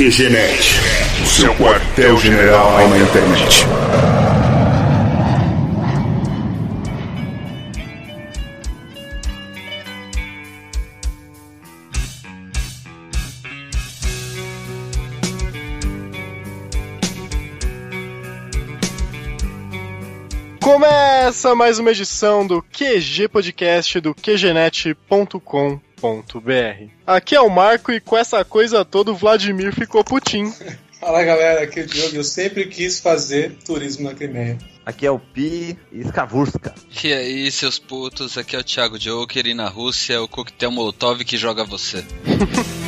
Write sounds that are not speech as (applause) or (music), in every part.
QGNet, o seu quartel-general na internet. Começa mais uma edição do QG Podcast do QGNet.com Aqui é o Marco e com essa coisa toda o Vladimir ficou putinho. (laughs) Fala galera, aqui é o Diogo. Eu sempre quis fazer turismo na Crimeia. Aqui é o Pi e Skavurska. E aí, seus putos, aqui é o Thiago Joker e na Rússia é o coquetel Molotov que joga você. (laughs)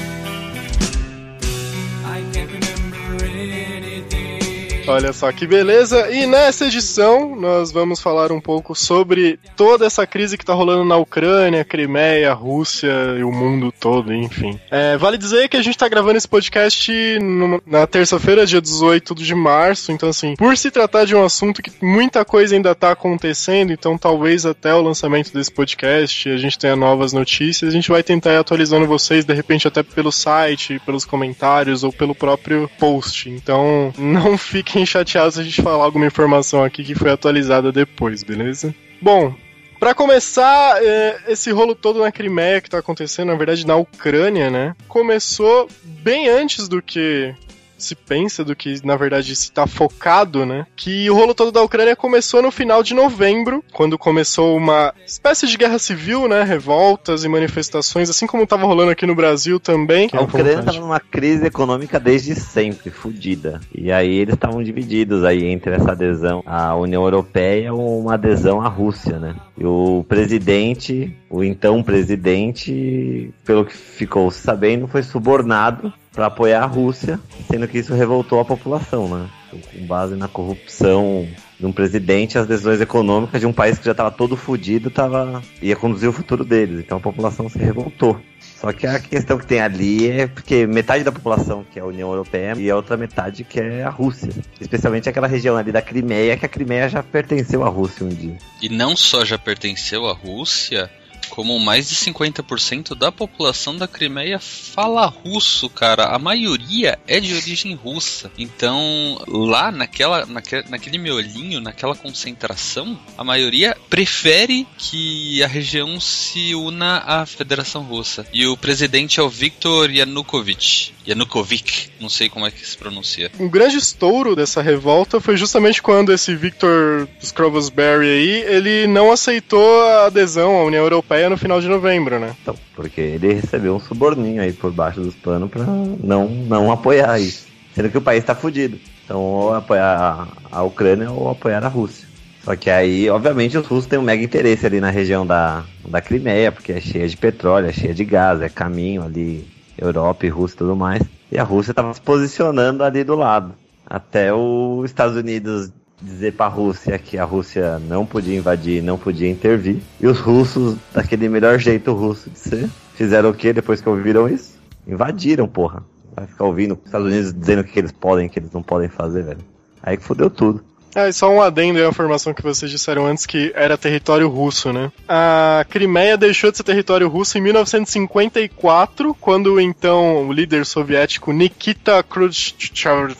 Olha só que beleza. E nessa edição nós vamos falar um pouco sobre toda essa crise que tá rolando na Ucrânia, Crimeia, Rússia e o mundo todo, enfim. É, vale dizer que a gente tá gravando esse podcast numa, na terça-feira, dia 18 de março. Então, assim, por se tratar de um assunto que muita coisa ainda tá acontecendo, então talvez até o lançamento desse podcast a gente tenha novas notícias. A gente vai tentar ir atualizando vocês, de repente até pelo site, pelos comentários ou pelo próprio post. Então, (laughs) não fiquem fiquem chateados se a gente falar alguma informação aqui que foi atualizada depois, beleza? Bom, para começar, é, esse rolo todo na Crimeia que tá acontecendo, na verdade na Ucrânia, né? Começou bem antes do que se pensa, do que na verdade se está focado, né? Que o rolo todo da Ucrânia começou no final de novembro, quando começou uma espécie de guerra civil, né? Revoltas e manifestações, assim como estava rolando aqui no Brasil também. A Ucrânia estava numa crise econômica desde sempre, fodida. E aí eles estavam divididos aí entre essa adesão à União Europeia ou uma adesão à Rússia, né? E o presidente, o então presidente, pelo que ficou sabendo, foi subornado para apoiar a Rússia, sendo que isso revoltou a população, né? Com base na corrupção de um presidente, as decisões econômicas de um país que já estava todo fodido, tava ia conduzir o futuro deles. Então a população se revoltou. Só que a questão que tem ali é porque metade da população que é a União Europeia e a outra metade que é a Rússia. Especialmente aquela região ali da Crimeia, que a Crimeia já pertenceu à Rússia um dia. E não só já pertenceu à Rússia, como mais de 50% da população da Crimeia fala russo, cara. A maioria é de origem russa. Então, lá naquela, naque, naquele miolinho, naquela concentração, a maioria prefere que a região se una à Federação Russa. E o presidente é o Viktor Yanukovych. Yanukovych, não sei como é que se pronuncia. Um grande estouro dessa revolta foi justamente quando esse Viktor Skrovosberry aí, ele não aceitou a adesão à União Europeia no final de novembro, né? Então, porque ele recebeu um suborninho aí por baixo dos panos pra não, não apoiar isso. Sendo que o país tá fudido. Então, ou apoiar a Ucrânia ou apoiar a Rússia. Só que aí, obviamente, os russos têm um mega interesse ali na região da, da Crimeia, porque é cheia de petróleo, é cheia de gás, é caminho ali, Europa e Rússia e tudo mais. E a Rússia estava se posicionando ali do lado. Até os Estados Unidos dizer para a Rússia que a Rússia não podia invadir, não podia intervir. E os russos, daquele melhor jeito russo de ser, fizeram o que depois que ouviram isso? Invadiram, porra. Vai ficar ouvindo os Estados Unidos dizendo o que eles podem o que eles não podem fazer, velho. Aí que fodeu tudo. É, só um adendo aí à informação que vocês disseram antes que era território russo, né? A Crimeia deixou de ser território russo em 1954, quando então o líder soviético Nikita Khrushchev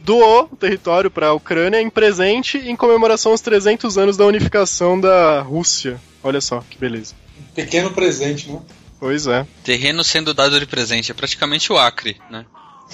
doou o território para a Ucrânia em presente em comemoração aos 300 anos da unificação da Rússia. Olha só, que beleza. Pequeno presente, né? Pois é. Terreno sendo dado de presente, é praticamente o Acre, né?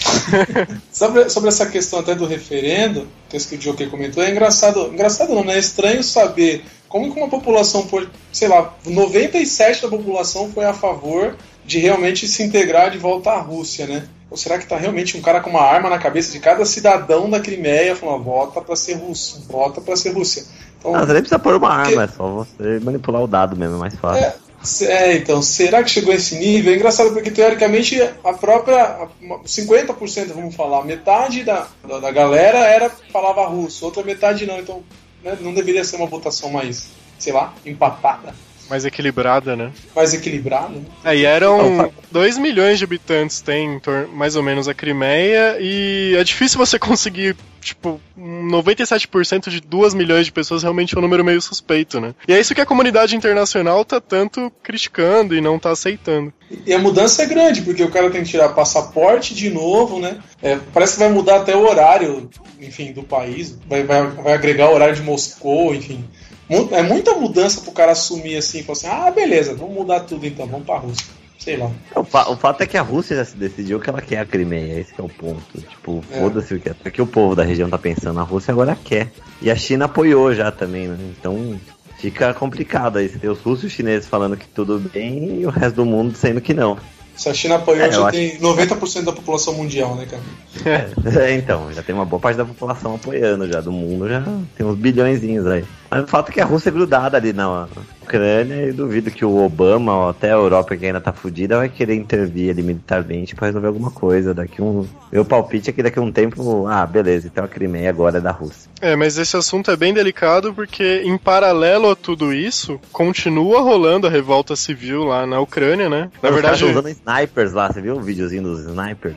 (laughs) sobre, sobre essa questão até do referendo, que o Joker comentou, é engraçado, engraçado não, né? É estranho saber como que uma população, por, sei lá, 97% da população foi a favor de realmente se integrar de volta à Rússia, né? Ou será que tá realmente um cara com uma arma na cabeça de cada cidadão da Crimeia falando, vota para ser russo, vota para ser Rússia? Então, ah, você nem precisa pôr uma arma, é só você manipular o dado mesmo, é mais fácil. É, é, então, será que chegou a esse nível? É engraçado porque, teoricamente, a própria. 50%, vamos falar, metade da, da, da, galera era falava russo, outra metade não. Então, né, não deveria ser uma votação mais, sei lá, empatada. Mais equilibrada, né? mais equilibrado. Né? É, e eram 2 milhões de habitantes tem mais ou menos a Crimeia e é difícil você conseguir, tipo, um 97% de 2 milhões de pessoas realmente é um número meio suspeito, né? E é isso que a comunidade internacional tá tanto criticando e não tá aceitando. E a mudança é grande, porque o cara tem que tirar passaporte de novo, né? É, parece que vai mudar até o horário, enfim, do país. Vai, vai, vai agregar o horário de Moscou, enfim. Mu- É muita mudança pro cara assumir assim, falar assim, ah, beleza, vamos mudar tudo então, vamos pra Rússia. Sei lá. O, fa- o fato é que a Rússia já se decidiu que ela quer a Crimeia, esse que é o ponto. Tipo, É. foda-se o que, o que o povo da região tá pensando, a Rússia agora quer. E a China apoiou já também, né? Então fica complicado aí. Você tem os russos e os chineses falando que tudo bem e o resto do mundo dizendo que não. Se a China apoiou, É, já acho- tem 90% da população mundial, né, cara? (laughs) É, então, já tem uma boa parte da população apoiando já, do mundo já tem uns bilhõezinhos aí. Mas o fato é que a Rússia é grudada ali na Ucrânia e duvido que o Obama ou até a Europa que ainda tá fudida vai querer intervir ali militarmente pra resolver alguma coisa. Daqui um. Meu palpite é que daqui a um tempo, ah, beleza, então a Crimeia agora é da Rússia. É, mas esse assunto é bem delicado porque, em paralelo a tudo isso, continua rolando a revolta civil lá na Ucrânia, né? Na Os caras verdade, tão usando snipers lá, você viu o videozinho dos snipers?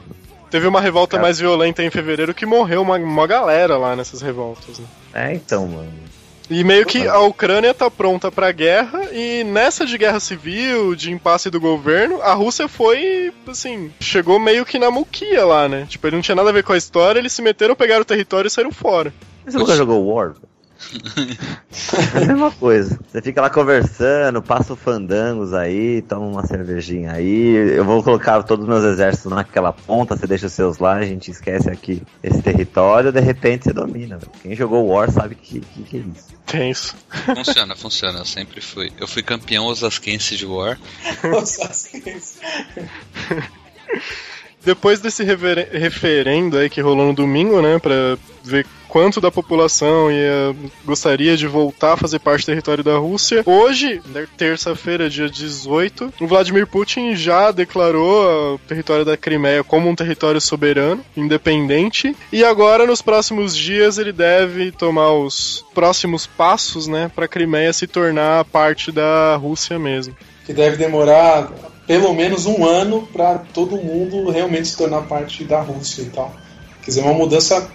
teve uma revolta Cara. mais violenta em fevereiro que morreu uma, uma galera lá nessas revoltas. Né? É, então, mano. E meio que a Ucrânia tá pronta pra guerra, e nessa de guerra civil, de impasse do governo, a Rússia foi, assim, chegou meio que na muquia lá, né? Tipo, ele não tinha nada a ver com a história, eles se meteram, pegaram o território e saíram fora. Você nunca jogou War? (laughs) É a mesma coisa. Você fica lá conversando, passa o fandangos aí, toma uma cervejinha aí. Eu vou colocar todos os meus exércitos naquela ponta, você deixa os seus lá, a gente esquece aqui esse território, de repente você domina. Quem jogou War sabe que, que, que é isso. Tenso. Funciona, funciona. Eu sempre fui. Eu fui campeão osasquense de War. (laughs) Assim, Depois desse referendo aí que rolou no domingo, né, pra ver quanto da população ia, gostaria de voltar a fazer parte do território da Rússia, hoje, né, terça-feira, dia 18, o Vladimir Putin já declarou o território da Crimeia como um território soberano, independente, e agora, nos próximos dias, ele deve tomar os próximos passos, né, pra Crimeia se tornar parte da Rússia mesmo. que deve demorar pelo menos um ano para todo mundo realmente se tornar parte da Rússia e tal. Quer dizer, uma mudança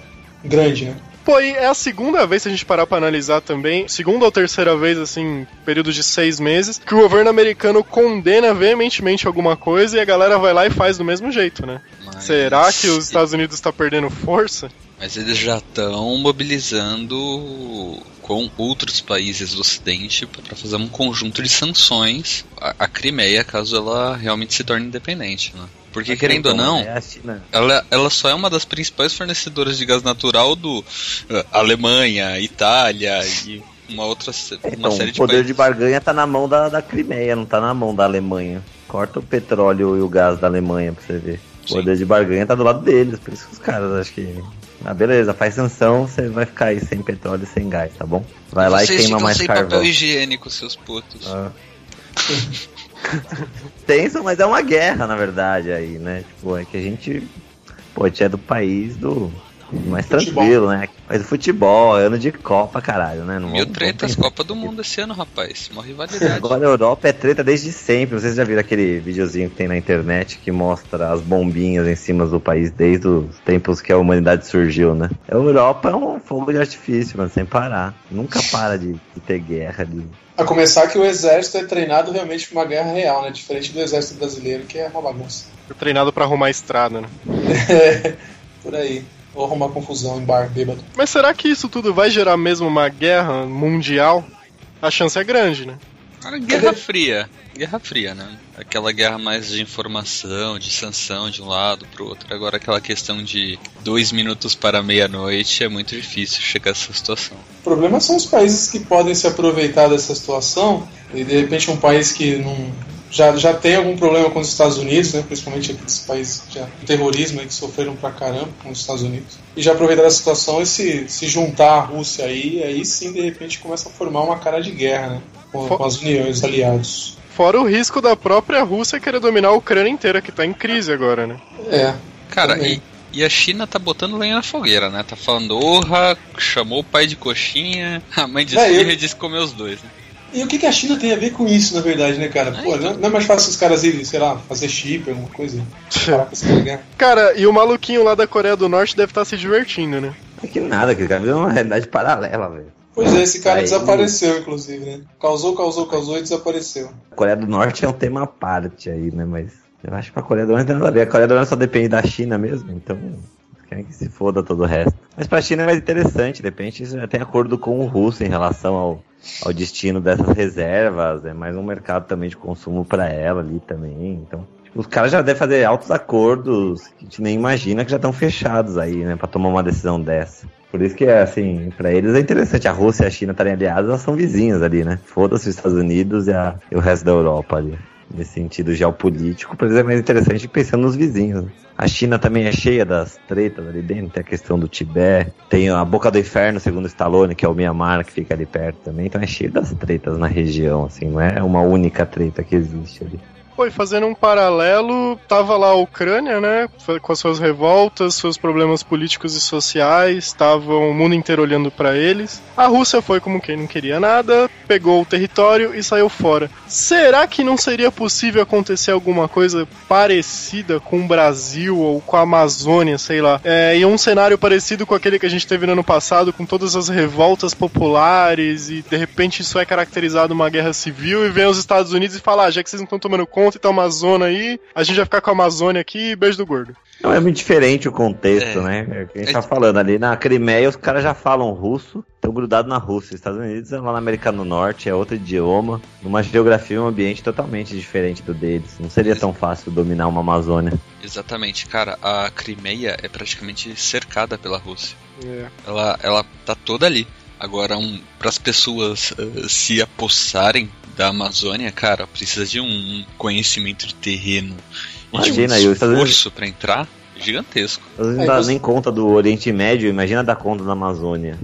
grande, né? Pô, e é a segunda vez, se a gente parar pra analisar também, segunda ou terceira vez, assim, período de seis meses, que o governo americano condena veementemente alguma coisa e a galera vai lá e faz do mesmo jeito, né? Mas- Será que os Estados Unidos está perdendo força? Mas eles já estão mobilizando com outros países do Ocidente para fazer um conjunto de sanções à, Crimeia caso ela realmente se torne independente, né? Porque querendo ou Então, não, É a China. ela, ela só é uma das principais fornecedoras de gás natural do eh, Alemanha, Itália e uma outra se- uma Então, série o de poder países. de barganha tá na mão da, da Crimeia, não tá na mão da Alemanha. Corta o petróleo e o gás da Alemanha pra você ver. O Sim. poder de barganha tá do lado deles, por isso que os caras acham que. Ah, beleza, faz sanção, você vai ficar aí sem petróleo e sem gás, tá bom? Vai lá e Vocês queima ficam mais sem carvão. papel higiênico, seus putos. Ah. (laughs) Tenso, mas é uma guerra, na verdade, aí, né? Tipo, é que a gente. Pô, a gente é do país do. Mais tranquilo, né? Mas o futebol, é ano de Copa, caralho, né? Não Mil tretas, (laughs) Copa do Mundo esse ano, rapaz. Uma rivalidade. Agora a Europa é treta desde sempre. Vocês já viram aquele videozinho que tem na internet que mostra as bombinhas em cima do país desde os tempos que a humanidade surgiu, né? A Europa é um fogo de artifício, mano, sem parar. Nunca para de, de ter guerra ali. A começar que o exército é treinado realmente para uma guerra real, né? Diferente do exército brasileiro, que é uma bagunça. Fui treinado pra arrumar estrada, né? (laughs) Por aí. Ou arrumar confusão em bar bêbado. Mas será que isso tudo vai gerar mesmo uma guerra mundial? A chance é grande, né? Cara, Guerra Fria. Guerra Fria, né? Aquela guerra mais de informação, de sanção de um lado pro outro. Agora aquela questão de dois minutos para meia-noite é muito difícil chegar a essa situação. O problema são os países que podem se aproveitar dessa situação e de repente um país que não já, já tem algum problema com os Estados Unidos, né, principalmente aqueles países já, o terrorismo aí, que sofreram pra caramba com os Estados Unidos, e já aproveitar da situação e se, se juntar à Rússia aí, aí sim de repente começa a formar uma cara de guerra, né, com, com as uniões, os aliados. Fora o risco da própria Rússia querer dominar a Ucrânia inteira, que tá em crise agora, né? É, Cara, Também. e, e a China tá botando lenha na fogueira, né? Tá falando, orra, chamou o pai de coxinha, (laughs) a mãe de É, eu- esfirra e disse comer os dois, né? E o que, que a China tem a ver com isso, na verdade, né, cara? Pô, não, não é mais fácil os caras irem, sei lá, fazer chip, alguma coisa? Parar pra se pegar. (laughs) Cara, e o maluquinho lá da Coreia do Norte deve estar se divertindo, né? É que nada, que cara virou uma realidade paralela, velho. Pois é, esse cara Aí- desapareceu, inclusive, né? Causou, causou, causou e desapareceu. A Coreia do Norte é um tema à parte aí, né? Mas eu acho que pra Coreia do Norte não tem nada a ver. A Coreia do Norte só depende da China mesmo, então querem que se foda todo o resto. Mas pra China é mais interessante, de repente isso já tem acordo com o russo em relação ao, ao destino dessas reservas, é mais um mercado também de consumo pra ela ali também, então... tipo, Os caras já devem fazer altos acordos que a gente nem imagina que já estão fechados aí, né, pra tomar uma decisão dessa. Por isso que, assim, pra eles é interessante. A Rússia e a China estarem aliadas, elas são vizinhas ali, né? Foda-se os Estados Unidos e, a- e o resto da Europa ali. Nesse sentido geopolítico, pra eles é mais interessante pensando nos vizinhos. né? A China também é cheia das tretas ali dentro, tem a questão do Tibete, tem a Boca do Inferno, segundo Stallone, que é o Myanmar, que fica ali perto também. Então é cheio das tretas na região, assim, não é uma única treta que existe ali. E fazendo um paralelo, tava lá a Ucrânia, né? Com as suas revoltas, seus problemas políticos e sociais, tava o mundo inteiro olhando pra eles. A Rússia foi como quem não queria nada, pegou o território e saiu fora. Será que não seria possível acontecer alguma coisa parecida com o Brasil ou com a Amazônia, sei lá? É, e um cenário parecido com aquele que a gente teve no ano passado, com todas as revoltas populares, e de repente isso é caracterizado uma guerra civil, e vem os Estados Unidos e fala: ah, já que vocês não estão tomando conta e tá uma zona aí, a gente vai ficar com a Amazônia aqui e beijo do gordo. Não, é muito diferente o contexto, É. né? É o que a gente É- tá falando ali. Na Crimeia, os caras já falam russo, estão grudados na Rússia. Os Estados Unidos é lá na América do Norte, é outro idioma, numa geografia e um ambiente totalmente diferente do deles. Não seria tão fácil dominar uma Amazônia. Exatamente, cara. A Crimeia é praticamente cercada pela Rússia. É. Ela, ela tá toda ali. Agora, um, para as pessoas eh, se apossarem da Amazônia, cara, precisa de um conhecimento de terreno e de Imagina, um esforço pra entrar gigantesco. Às vezes É, não dá você- nem conta do Oriente Médio, imagina dar conta da Amazônia.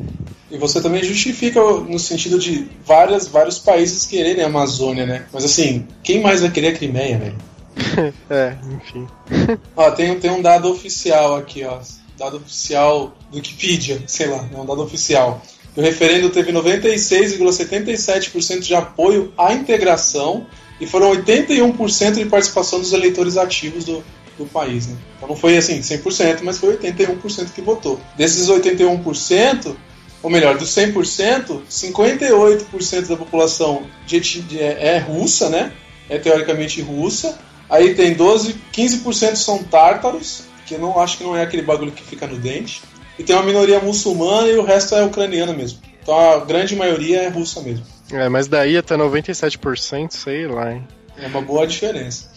E você também justifica no sentido de várias, vários países quererem a Amazônia, né? Mas assim, quem mais vai querer a Crimeia, velho? (laughs) É, enfim. (laughs) Ó, tem, tem um dado oficial aqui, ó. Dado oficial do Wikipedia, sei lá, é um dado oficial. O referendo teve 96,77% de apoio à integração e foram 81% de participação dos eleitores ativos do, do país. Né? Então não foi assim 100%, mas foi 81% que votou. Desses 81%, ou melhor, dos 100%, 58% da população de de- é, é russa, né? É teoricamente russa. Aí tem 12, 15% são tártaros, que eu não acho que não é aquele bagulho que fica no dente. E tem uma minoria muçulmana e o resto é ucraniana mesmo. Então a grande maioria é russa mesmo. É, mas daí até 97%, sei lá, hein. É uma boa diferença.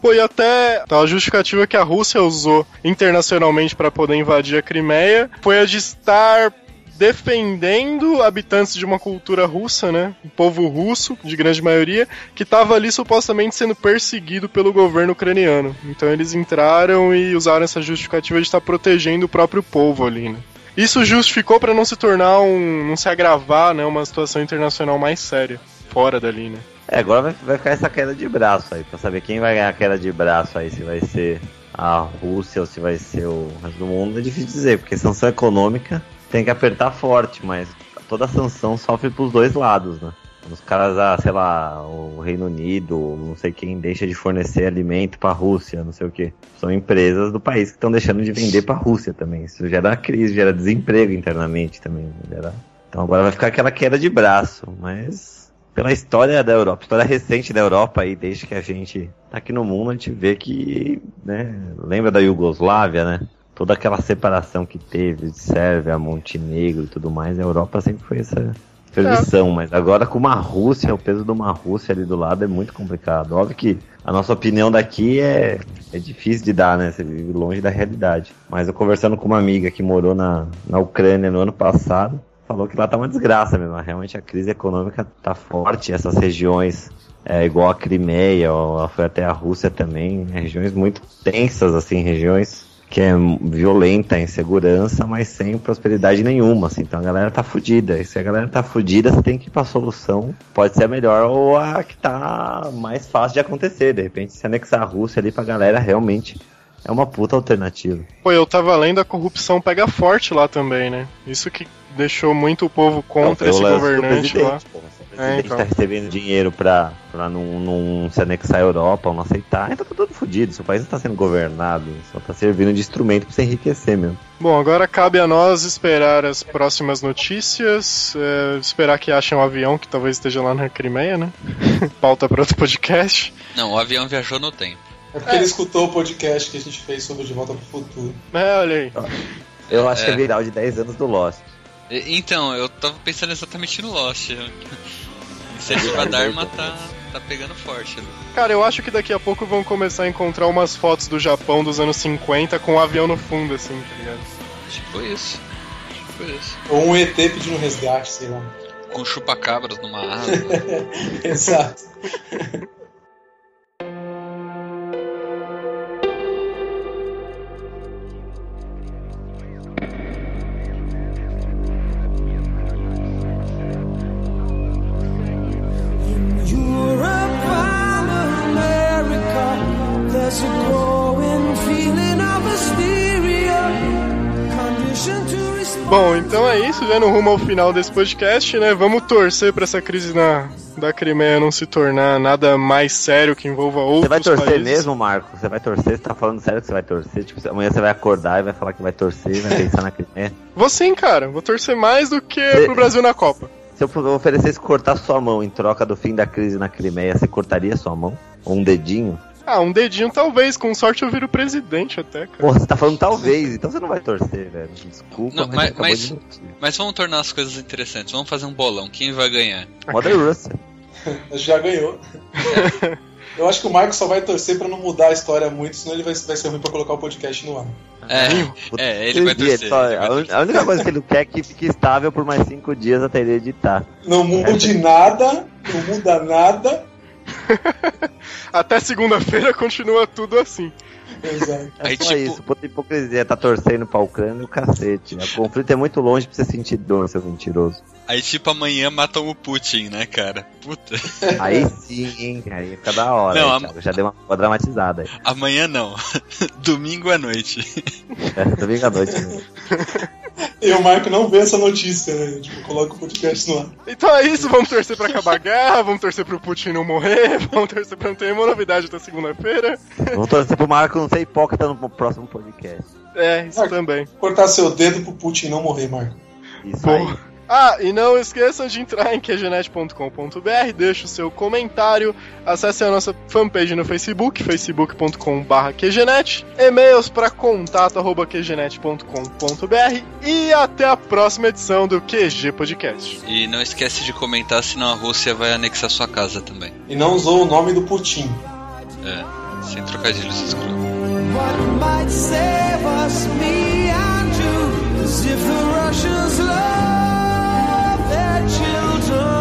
Pô, e até a justificativa que a Rússia usou internacionalmente para poder invadir a Crimeia foi a de estar defendendo habitantes de uma cultura russa, né? O povo russo, de grande maioria, que estava ali supostamente sendo perseguido pelo governo ucraniano. Então eles entraram e usaram essa justificativa de estar protegendo o próprio povo ali, né? Isso justificou para não se tornar um. não se agravar, né? Uma situação internacional mais séria, fora dali, né? É, agora vai, vai ficar essa queda de braço aí, pra saber quem vai ganhar a queda de braço aí, se vai ser a Rússia ou se vai ser o resto do mundo, é difícil dizer, porque sanção econômica tem que apertar forte, mas toda sanção sofre pros dois lados, né? Os caras, ah, sei lá, o Reino Unido, não sei quem, deixa de fornecer alimento pra Rússia, não sei o que. São empresas do país que estão deixando de vender pra Rússia também. Isso gera crise, gera desemprego internamente também. Gera... Então agora vai ficar aquela queda de braço, mas pela história da Europa, história recente da Europa aí, desde que a gente tá aqui no mundo, a gente vê que, né, lembra da Iugoslávia, né? Toda aquela separação que teve de Sérvia, Montenegro e tudo mais, a Europa sempre foi essa perdição, mas agora com uma Rússia, o peso de uma Rússia ali do lado é muito complicado. Óbvio que a nossa opinião daqui é, é difícil de dar, né? Você vive longe da realidade. Mas eu conversando com uma amiga que morou na, na Ucrânia no ano passado, falou que lá tá uma desgraça mesmo. Realmente a crise econômica tá forte, essas regiões é, igual a Crimeia, ou foi até a Rússia também, é, regiões muito tensas, assim, regiões que é violenta, insegurança, mas sem prosperidade nenhuma, assim. Então a galera tá fudida. E se a galera tá fudida, você tem que ir pra solução. Pode ser a melhor ou a que tá mais fácil de acontecer. De repente, se anexar a Rússia ali pra galera, realmente é uma puta alternativa. Pô, eu tava lendo, a corrupção pega forte lá também, né? Isso que deixou muito o povo contra Não, esse governante lá. presidente, pô. O a gente tá recebendo dinheiro pra, pra não, não se anexar à Europa ou não aceitar, então tá todo fodido. Seu país não tá sendo governado, só tá servindo de instrumento pra se enriquecer mesmo. Bom, agora cabe a nós esperar as próximas notícias, é, esperar que achem um avião que talvez esteja lá na Crimeia, né? (laughs) Pauta para outro podcast. Não, o avião viajou no tempo. É porque ele escutou o podcast que a gente fez sobre De Volta pro Futuro. É, olha aí. Eu acho que É. é viral de 10 anos do Lost. Então, eu tava pensando exatamente no Lost. Iniciativa Dharma tá, tá pegando forte. né? Cara, eu acho que daqui a pouco vão começar a encontrar umas fotos do Japão dos anos 50 com um avião no fundo, assim, tá ligado? Tipo isso. Tipo isso. Ou um ET pedindo resgate, sei lá. Com chupacabras numa asa. (laughs) Exato. No rumo ao final desse podcast, né? Vamos torcer pra essa crise na, da Crimeia não se tornar nada mais sério que envolva outros Você vai torcer países. mesmo, Marco? Você vai torcer? Você tá falando sério que você vai torcer? Tipo, amanhã você vai acordar e vai falar que vai torcer e vai pensar na Crimeia. Vou sim, cara. Vou torcer mais do que Cê- pro Brasil na Copa. Se eu oferecesse cortar sua mão em troca do fim da crise na Crimeia, você cortaria sua mão? Ou um dedinho? Ah, um dedinho talvez, com sorte eu viro presidente até, cara. Porra, você tá falando talvez, então você não vai torcer, velho. Desculpa, Não, mas, mas- mas- de mentir. Mas vamos tornar as coisas interessantes. Vamos fazer um bolão. Quem vai ganhar? Mother Russia. (laughs) Já ganhou. Eu acho que o Marco só vai torcer pra não mudar a história muito, senão ele vai, vai ser ruim pra colocar o podcast no ar. É, é ele vai torcer. só- ele vai a, un- a única coisa que ele quer é que fique estável por mais cinco dias até ele editar. Não mude nada, não muda nada. (laughs) Até segunda-feira continua tudo assim. Exato. É Aí, só tipo- isso, puta hipocrisia, tá torcendo pra Ucrânia e o cacete. O conflito é muito longe pra você sentir dor, seu mentiroso. Aí, tipo, amanhã matam o Putin, né, cara? Puta. (laughs) Aí sim, hein, aí fica da hora. Não, aí, já deu uma, uma dramatizada aí. Amanhã não. (laughs) Domingo à noite. É, domingo à noite. Né? E o Marco não vê essa notícia, né? Tipo, coloca o podcast no ar. Então é isso, vamos torcer pra acabar a guerra, vamos torcer pro Putin não morrer, (laughs) vamos torcer pra não ter nenhuma novidade até segunda-feira. Vamos torcer pro Marco não ser hipócrita no próximo podcast. É, isso Marco. também. Cortar seu dedo pro Putin não morrer, Marco. Isso aí. Ah, e não esqueçam de entrar em qgenet.com.br, deixe o seu comentário, acesse a nossa fanpage no Facebook, facebook.com.br qgenet, e-mails para contato.qgenet.com.br e até a próxima edição do QG Podcast. E não esquece de comentar, senão a Rússia vai anexar sua casa também. E não usou o nome do Putin. É, sem trocadilhos escroto. what might save us, me and you, if the Russians love their children.